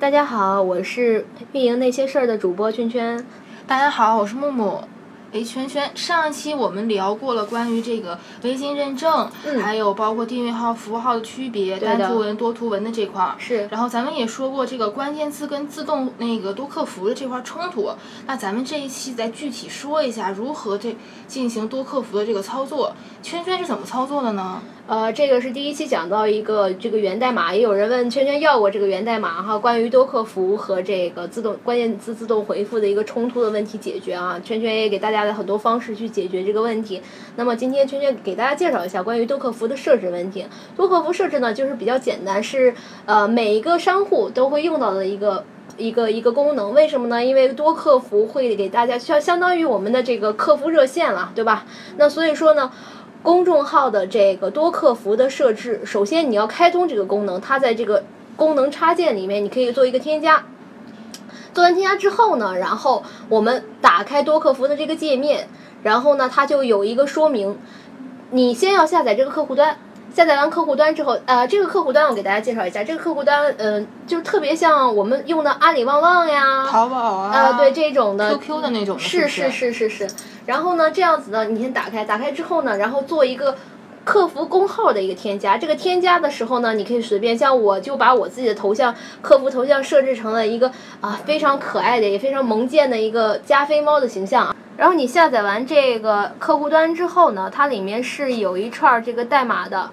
大家好，我是运营那些事儿的主播圈圈。大家好，我是木木。哎，圈圈，上一期我们聊过了关于这个微信认证，嗯还有包括订阅号、服务号的区别，单图文、多图文的这块儿。是然后咱们也说过这个关键字跟自动那个多客服的这块儿冲突。那咱们这一期再具体说一下如何这进行多客服的这个操作。圈圈是怎么操作的呢？呃，这个是第一期讲到一个这个源代码，也有人问圈圈要过这个源代码哈，关于多客服和这个自动关键词自动回复的一个冲突的问题解决啊，圈圈也给大家的很多方式去解决这个问题。那么今天圈圈给大家介绍一下关于多客服的设置问题。多客服设置呢，就是比较简单，是呃每一个商户都会用到的一个。一个一个功能，为什么呢？因为多客服会给大家相相当于我们的这个客服热线了，对吧？那所以说呢，公众号的这个多客服的设置，首先你要开通这个功能，它在这个功能插件里面，你可以做一个添加。做完添加之后呢，然后我们打开多客服的这个界面，然后呢，它就有一个说明，你先要下载这个客户端。下载完客户端之后，呃，这个客户端我给大家介绍一下，这个客户端，嗯、就特别像我们用的阿里旺旺呀，淘宝啊，呃，对这种的 QQ 的那种的，是不是是是是。然后呢，这样子呢，你先打开，打开之后呢，然后做一个客服工号的一个添加。这个添加的时候呢，你可以随便，像我就把我自己的头像、客服头像设置成了一个啊非常可爱的，也非常萌贱的一个加菲猫的形象。然后你下载完这个客户端之后呢，它里面是有一串这个代码的。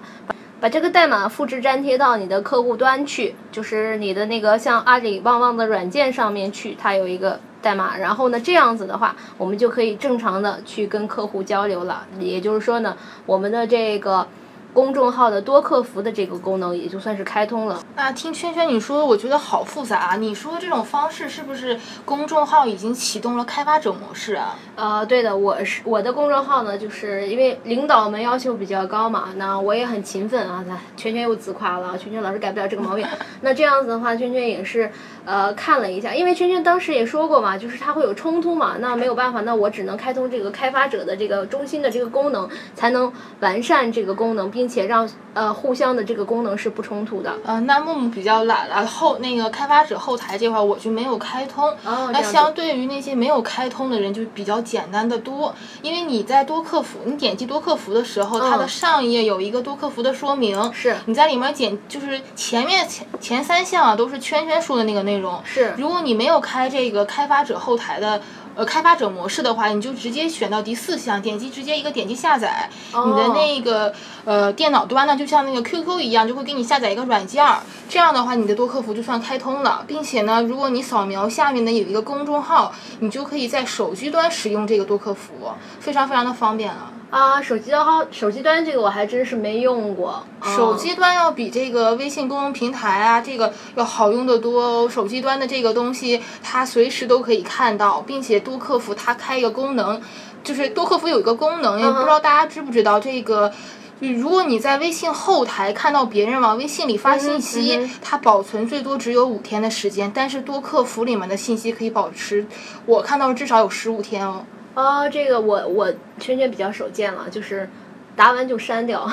把这个代码复制粘贴到你的客户端去，就是你的那个像阿里旺旺的软件上面去，它有一个代码。然后呢，这样子的话，我们就可以正常的去跟客户交流了。也就是说呢，我们的这个公众号的多客服的这个功能也就算是开通了。那听圈圈你说，我觉得好复杂啊。你说的这种方式是不是公众号已经启动了开发者模式啊？呃，对的，我是我的公众号呢，就是因为领导们要求比较高嘛，那我也很勤奋啊。那圈圈又自夸了，圈圈老是改不了这个毛病。那这样子的话，圈圈也是呃看了一下，因为圈圈当时也说过嘛，就是它会有冲突嘛，那没有办法，那我只能开通这个开发者的这个中心的这个功能，才能完善这个功能，并且让呃互相的这个功能是不冲突的。呃，那木木比较懒了，后那个开发者后台这块儿我就没有开通。哦，那相对于那些没有开通的人，就比较简单的多。因为你在多客服，你点击多客服的时候，它的嗯上一页有一个多客服的说明，是你在里面点，就是前面前前三项啊都是圈圈说的那个内容。是如果你没有开这个开发者后台的。呃，开发者模式的话，你就直接选到第四项，点击直接一个点击下载，你的哦那个呃电脑端呢，就像那个 QQ 一样，就会给你下载一个软件儿。这样的话，你的多客服就算开通了，并且呢，如果你扫描下面的有一个公众号，你就可以在手机端使用这个多客服，非常非常的方便了。啊，手机的话，手机端这个我还真是没用过。手嗯机端要比这个微信公众平台啊，这个要好用的多哦。手机端的这个东西，它随时都可以看到，并且多客服它开一个功能，就是多客服有一个功能，也不知道大家知不知道这个。如果你在微信后台看到别人往微信里发信息，嗯哼它保存最多只有五天的时间，但是多客服里面的信息可以保持，我看到至少有十五天哦。哦，这个我我圈圈比较少见了，就是答完就删掉，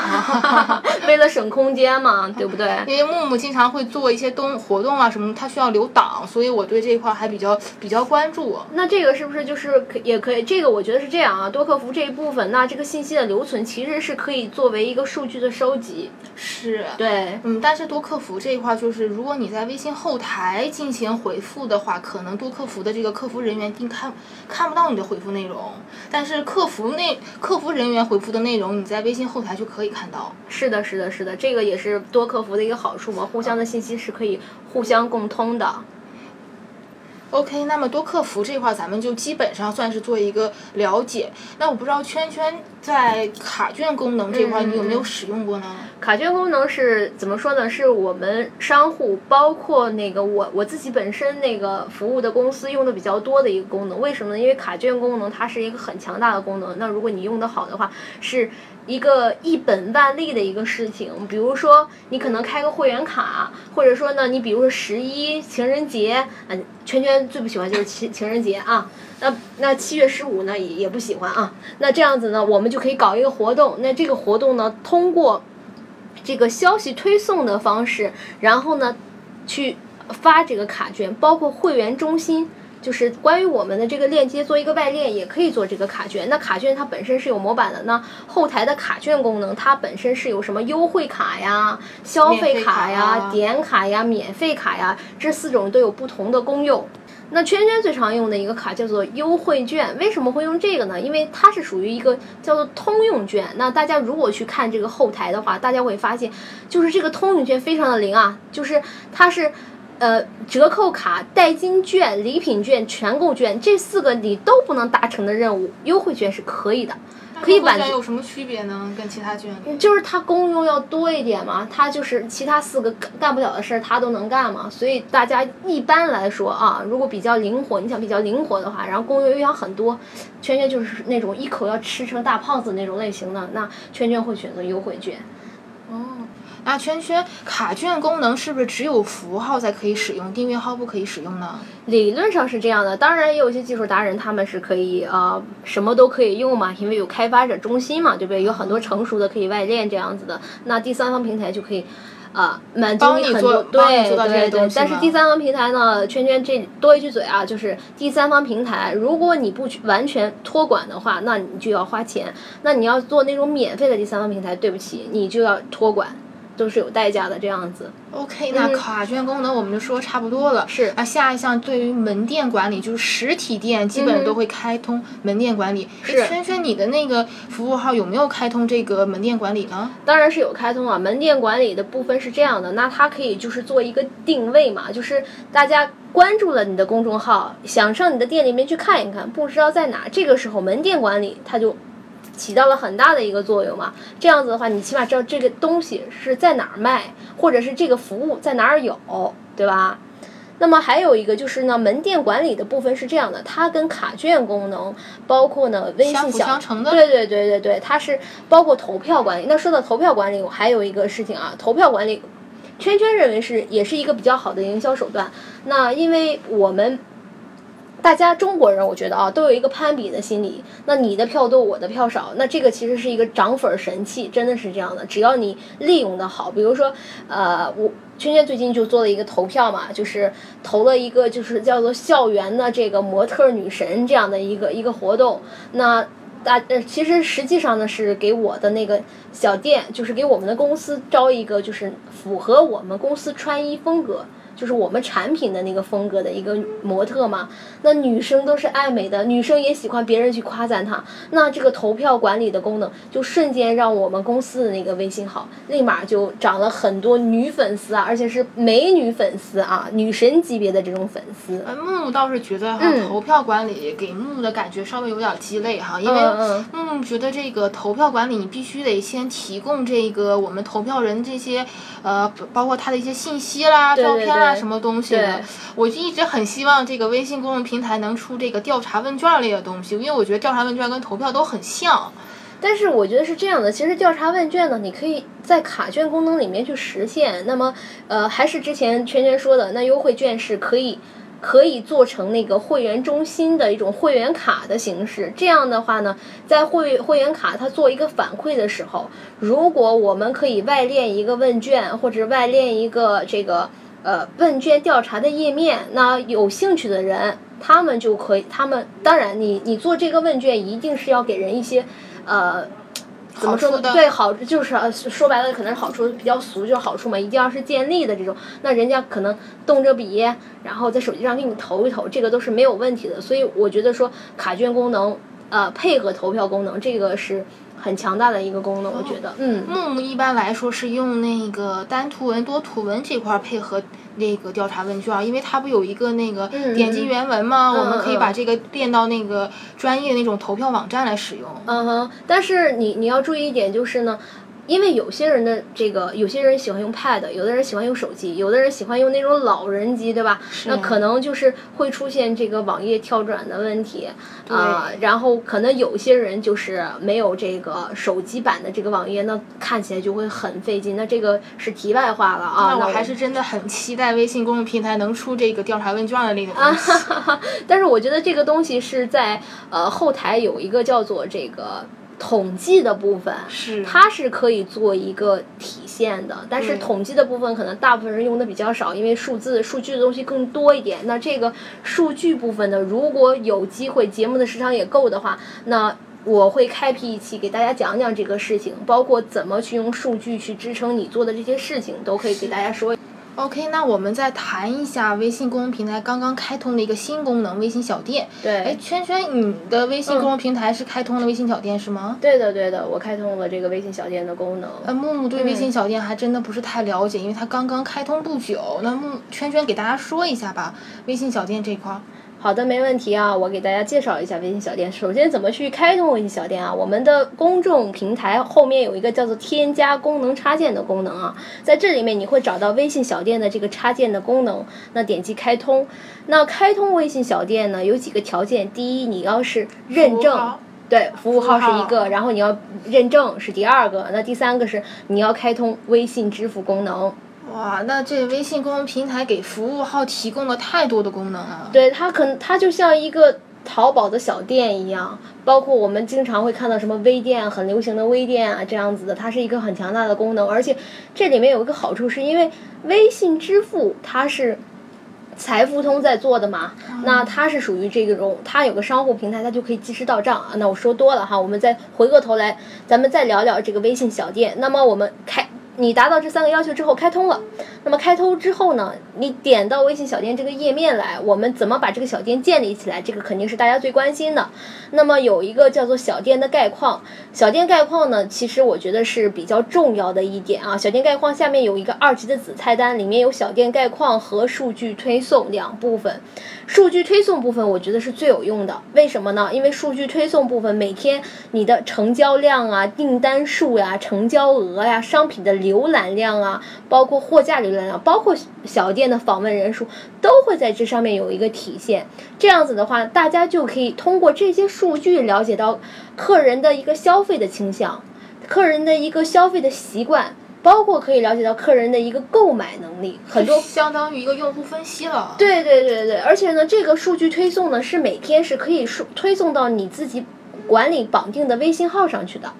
为了省空间嘛，对不对？因为木木经常会做一些东活动啊什么，他需要留档，所以我对这一块还比较比较关注。那这个是不是就是可也可以？这个我觉得是这样啊，多客服这一部分，那这个信息的留存其实是可以作为一个数据的收集。是，对，嗯，但是多客服这一块儿就是，如果你在微信后台进行回复的话，可能多客服的这个客服人员并看看不到你的回复内容，但是客服内客服人员回复的内容，你在微信后台就可以看到。是的，是的，是的，这个也是多客服的一个好处嘛，互相的信息是可以互相共通的。OK，那么多客服这块儿咱们就基本上算是做一个了解。那我不知道圈圈在卡券功能这块你有没有使用过呢？卡券功能是怎么说呢？是我们商户，包括那个我我自己本身那个服务的公司用的比较多的一个功能。为什么呢？因为卡券功能它是一个很强大的功能。那如果你用的好的话，是一个一本万利的一个事情。比如说，你可能开个会员卡，或者说呢，你比如说十一情人节，嗯、圈圈最不喜欢就是情情人节啊。那那七月十五呢也也不喜欢啊。那这样子呢，我们就可以搞一个活动。那这个活动呢，通过这个消息推送的方式，然后呢，去发这个卡券，包括会员中心。就是关于我们的这个链接做一个外链，也可以做这个卡券。那卡券它本身是有模板的，那后台的卡券功能它本身是有什么优惠卡呀、消费卡呀、点卡呀、免费卡呀，这四种都有不同的功用。那圈圈最常用的一个卡叫做优惠券，为什么会用这个呢？因为它是属于一个叫做通用券。那大家如果去看这个后台的话，大家会发现，就是这个通用券非常的灵啊，就是它是。呃，折扣卡、代金券、礼品券、全购券这四个你都不能达成的任务，优惠券是可以的，可以满足。有什么区别呢？跟其他券？就是它功用要多一点嘛，它就是其他四个干干不了的事儿，它都能干嘛。所以大家一般来说啊，如果比较灵活，你想比较灵活的话，然后功用又想很多，圈圈就是那种一口要吃成大胖子那种类型的，那圈圈会选择优惠券。哦。那圈圈卡券功能是不是只有符号才可以使用，订阅号不可以使用呢？理论上是这样的，当然也有一些技术达人，他们是可以呃什么都可以用嘛，因为有开发者中心嘛，对不对？有很多成熟的可以外链这样子的，那第三方平台就可以啊满足你很多对对对。但是第三方平台呢，圈圈这多一句嘴啊，就是第三方平台，如果你不完全托管的话，那你就要花钱。那你要做那种免费的第三方平台，对不起，你就要托管。都是有代价的，这样子。OK，那卡券功能我们就说差不多了。是。啊下一项对于门店管理，就是实体店基本都会开通门店管理。是。轩轩，你的那个服务号有没有开通这个门店管理呢？当然是有开通啊。门店管理的部分是这样的，那它可以就是做一个定位嘛，就是大家关注了你的公众号，想上你的店里面去看一看，不知道在哪，这个时候门店管理它就。起到了很大的一个作用嘛，这样子的话，你起码知道这个东西是在哪儿卖，或者是这个服务在哪儿有，对吧？那么还有一个就是呢，门店管理的部分是这样的，它跟卡券功能，包括呢微信小，对对对对对，它是包括投票管理。那说到投票管理，我还有一个事情啊，投票管理，圈圈认为是也是一个比较好的营销手段。那因为我们。大家中国人，我觉得啊，都有一个攀比的心理。那你的票多，我的票少，那这个其实是一个涨粉神器，真的是这样的。只要你利用的好，比如说，呃，我圈圈最近就做了一个投票嘛，就是投了一个就是叫做校园的这个模特女神这样的一个一个活动。那大呃，其实实际上呢是给我的那个小店，就是给我们的公司招一个就是符合我们公司穿衣风格。就是我们产品的那个风格的一个模特嘛，那女生都是爱美的，女生也喜欢别人去夸赞她。那这个投票管理的功能，就瞬间让我们公司的那个微信号立马就涨了很多女粉丝啊，而且是美女粉丝啊，女神级别的这种粉丝。木木倒是觉得哈，投票管理给木木的感觉稍微有点鸡肋哈，因为木木觉得这个投票管理你必须得先提供这个我们投票人这些呃，包括他的一些信息啦、照片啦。什么东西的？我就一直很希望这个微信公众平台能出这个调查问卷类的东西，因为我觉得调查问卷跟投票都很像。但是我觉得是这样的，其实调查问卷呢，你可以在卡券功能里面去实现。那么，呃，还是之前圈圈说的，那优惠券是可以可以做成那个会员中心的一种会员卡的形式。这样的话呢，在会会员卡它做一个反馈的时候，如果我们可以外链一个问卷，或者外链一个这个。呃，问卷调查的页面，那有兴趣的人，他们就可以，他们当然，你你做这个问卷一定是要给人一些，呃，怎么说呢？对，好，就是说白了，可能是好处比较俗，就是好处嘛，一定要是建立的这种，那人家可能动着笔，然后在手机上给你投一投，这个都是没有问题的。所以我觉得说卡券功能，呃，配合投票功能，这个是。很强大的一个功能，我觉得，嗯，木木一般来说是用那个单图文、多图文这块配合那个调查问卷，因为它不有一个那个点击原文吗？我们可以把这个练到那个专业那种投票网站来使用。嗯哼，但是你你要注意一点就是呢。因为有些人的这个，有些人喜欢用 Pad，有的人喜欢用手机，有的人喜欢用那种老人机，对吧？那可能就是会出现这个网页跳转的问题啊。然后可能有些人就是没有这个手机版的这个网页，那看起来就会很费劲。那这个是题外话了啊。那我还是真的很期待微信公众平台能出这个调查问卷的那个东西。但是我觉得这个东西是在呃后台有一个叫做这个。统计的部分，是它是可以做一个体现的，但是统计的部分可能大部分人用的比较少，因为数字、数据的东西更多一点。那这个数据部分呢，如果有机会，节目的时长也够的话，那我会开辟一期给大家讲讲这个事情，包括怎么去用数据去支撑你做的这些事情，都可以给大家说。OK，那我们再谈一下微信公众平台刚刚开通的一个新功能——微信小店。对哎，圈圈，你的微信公众平台是开通了微信小店是吗？对的，对的，我开通了这个微信小店的功能。那，木木对微信小店还真的不是太了解，因为它刚刚开通不久。那木圈圈给大家说一下吧，微信小店这块儿。好的，没问题啊，我给大家介绍一下微信小店。首先，怎么去开通微信小店啊？我们的公众平台后面有一个叫做“添加功能插件”的功能啊，在这里面你会找到微信小店的这个插件的功能，那点击开通。那开通微信小店呢，有几个条件：第一，你要是认证。对，服务号是一个，然后你要认证是第二个，那第三个是你要开通微信支付功能。哇，那这微信公众平台给服务号提供了太多的功能啊！对它可能它就像一个淘宝的小店一样，包括我们经常会看到什么微店，很流行的微店啊这样子的，它是一个很强大的功能，而且这里面有一个好处，是因为微信支付它是。财付通在做的嘛，那它是属于这种，它有个商户平台，它就可以及时到账啊。那我说多了哈，我们再回过头来，咱们再聊聊这个微信小店。那么我们开，你达到这三个要求之后开通了，那么开通之后呢，你点到微信小店这个页面来，我们怎么把这个小店建立起来？这个肯定是大家最关心的。那么有一个叫做小店的概况，小店概况呢，其实我觉得是比较重要的一点啊。小店概况下面有一个二级的子菜单，里面有小店概况和数据推送两部分。数据推送部分我觉得是最有用的，为什么呢？因为数据推送部分每天你的成交量啊、订单数呀、成交额呀、商品的浏览量啊，包括货架浏览量，包括小店的访问人数，都会在这上面有一个体现。这样子的话，大家就可以通过这些数据了解到客人的一个消费的倾向，客人的一个消费的习惯。包括可以了解到客人的一个购买能力，很多相当于一个用户分析了。对对对对，而且呢，这个数据推送呢是每天是可以数推送到你自己管理绑定的微信号上去的。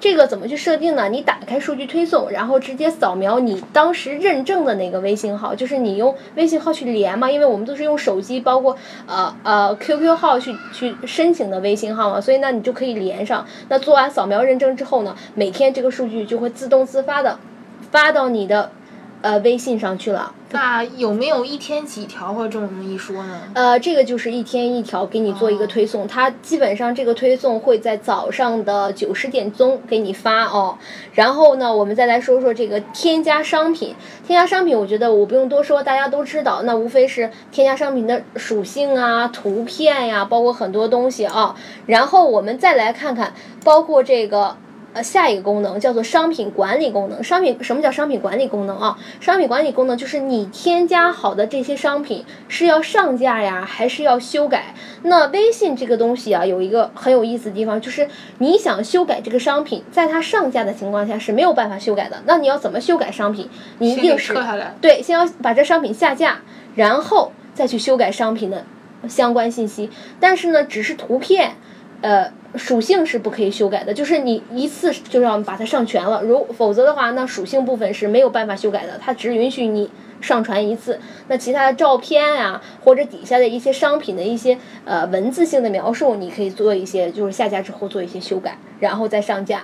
这个怎么去设定呢？你打开数据推送，然后直接扫描你当时认证的那个微信号，就是你用微信号去连嘛，因为我们都是用手机，包括呃呃 QQ 号去去申请的微信号嘛，所以呢你就可以连上。那做完扫描认证之后呢，每天这个数据就会自动自发的发到你的呃微信上去了。那有没有一天几条或者这么一说呢？呃，这个就是一天一条给你做一个推送，它基本上这个推送会在早上的九十点钟给你发哦。然后呢，我们再来说说这个添加商品。添加商品，我觉得我不用多说，大家都知道，那无非是添加商品的属性啊、图片呀、包括很多东西啊。然后我们再来看看，包括这个。呃，下一个功能叫做商品管理功能。商品什么叫商品管理功能啊？商品管理功能就是你添加好的这些商品是要上架呀，还是要修改？那微信这个东西啊，有一个很有意思的地方，就是你想修改这个商品，在它上架的情况下是没有办法修改的。那你要怎么修改商品？你一定是撤下来。对，先要把这商品下架，然后再去修改商品的相关信息。但是呢，只是图片，呃，属性是不可以修改的，就是你一次就要把它上全了，如否则的话，那属性部分是没有办法修改的，它只允许你上传一次。那其他的照片呀、或者底下的一些商品的一些呃文字性的描述，你可以做一些，就是下架之后做一些修改，然后再上架。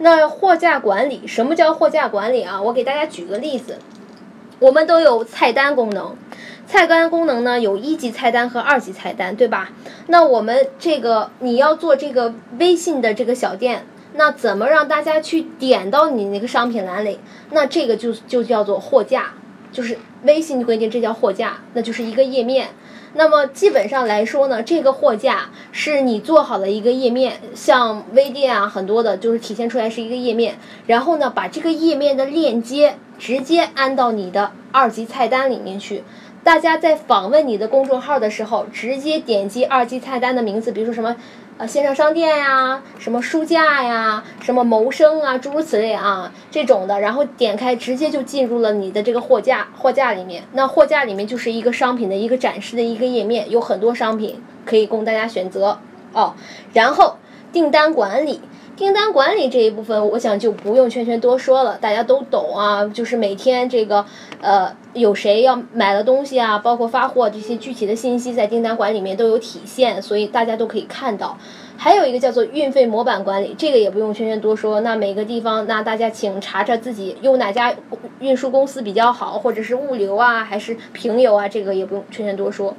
那货架管理，什么叫货架管理啊？我给大家举个例子，我们都有菜单功能，菜单功能呢有一级菜单和二级菜单，对吧？那我们这个你要做这个微信的这个小店，那怎么让大家去点到你那个商品栏里？那这个就就叫做货架，就是微信规定这叫货架，那就是一个页面。那么基本上来说呢，这个货架是你做好的一个页面，像微店啊，很多的就是体现出来是一个页面，然后呢，把这个页面的链接直接安到你的二级菜单里面去。大家在访问你的公众号的时候，直接点击二级菜单的名字，比如说什么呃线上商店呀、什么书架呀、什么谋生啊，诸如此类啊这种的，然后点开直接就进入了你的这个货架货架里面。那货架里面就是一个商品的一个展示的一个页面，有很多商品可以供大家选择哦。然后订单管理。订单管理这一部分，我想就不用圈圈多说了，大家都懂啊。就是每天这个呃，有谁要买了东西啊，包括发货这些具体的信息，在订单管理里面都有体现，所以大家都可以看到。还有一个叫做运费模板管理，这个也不用圈圈多说。那每个地方，那大家请查查自己用哪家运输公司比较好，或者是物流啊，还是平邮啊，这个也不用圈圈多说。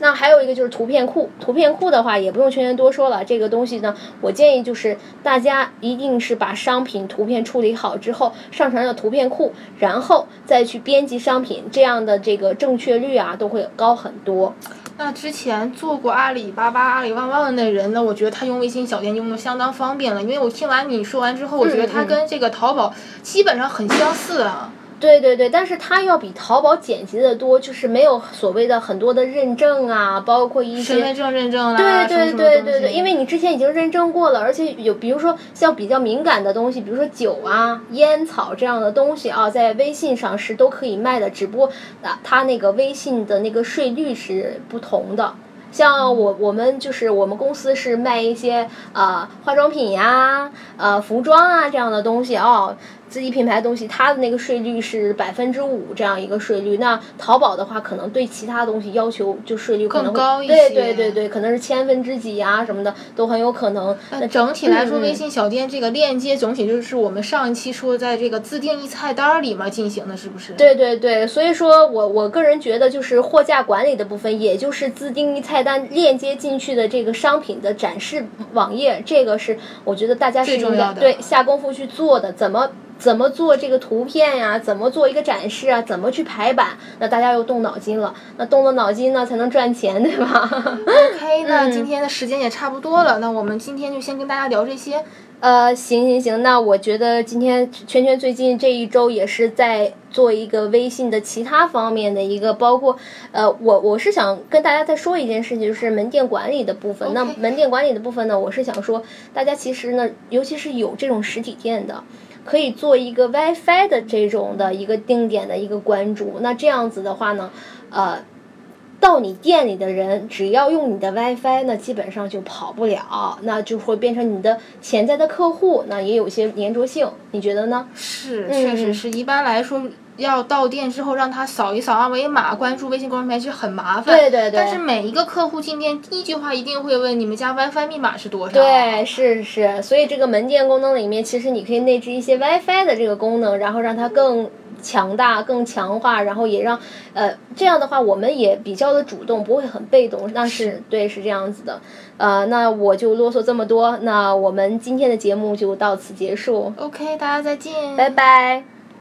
那还有一个就是图片库，图片库的话也不用圈圈多说了。这个东西呢，我建议就是大家一定是把商品图片处理好之后，上传到图片库，然后再去编辑商品，这样的这个正确率啊都会高很多。那之前做过阿里巴巴、阿里旺旺的那人呢，我觉得他用微信小店用的相当方便了。因为我听完你说完之后，我觉得他跟这个淘宝基本上很相似啊。对对对，但是它要比淘宝简洁的多，就是没有所谓的很多的认证啊，包括一些身份证认证啦，对对对对对，因为你之前已经认证过了，而且有比如说像比较敏感的东西，比如说酒啊、烟草这样的东西啊，在微信上是都可以卖的，只不过啊，它那个微信的那个税率是不同的。像我我们就是我们公司是卖一些呃化妆品呀、呃服装啊这样的东西哦。自己品牌的东西，它的那个税率是百分之五这样一个税率。那淘宝的话，可能对其他东西要求就税率可能高一些。对对对对，可能是千分之几啊什么的都很有可能。那整体来说，微信小店这个链接总体就是我们上一期说在这个自定义菜单里面进行的，是不是？对对对，所以说我我个人觉得，就是货架管理的部分，也就是自定义菜单链接进去的这个商品的展示网页，这个是我觉得大家是应该对下功夫去做的，怎么？怎么做这个图片呀？怎么做一个展示啊？怎么去排版？那大家又动脑筋了。那动了脑筋呢，才能赚钱，对吧？OK，那今天的时间也差不多了，那我们今天就先跟大家聊这些。呃，行行行，那我觉得今天圈圈最近这一周也是在做一个微信的其他方面的一个，包括呃，我我是想跟大家再说一件事情，就是门店管理的部分。那门店管理的部分呢，我是想说，大家其实呢，尤其是有这种实体店的。可以做一个 WiFi 的这种的一个定点的一个关注，那这样子的话呢，呃，到你店里的人只要用你的 WiFi，那基本上就跑不了，那就会变成你的潜在的客户，那也有些粘着性，你觉得呢？是，确实是一般来说。要到店之后让他扫一扫二维码，关注微信公众平台其实很麻烦。对对对。但是每一个客户进店，第一句话一定会问你们家 WiFi 密码是多少。对，是是。所以这个门店功能里面，其实你可以内置一些 WiFi 的这个功能，然后让它更强大、更强化，然后也让呃这样的话，我们也比较的主动，不会很被动。那是对，是这样子的。呃，那我就啰嗦这么多，那我们今天的节目就到此结束。OK，大家再见。拜拜。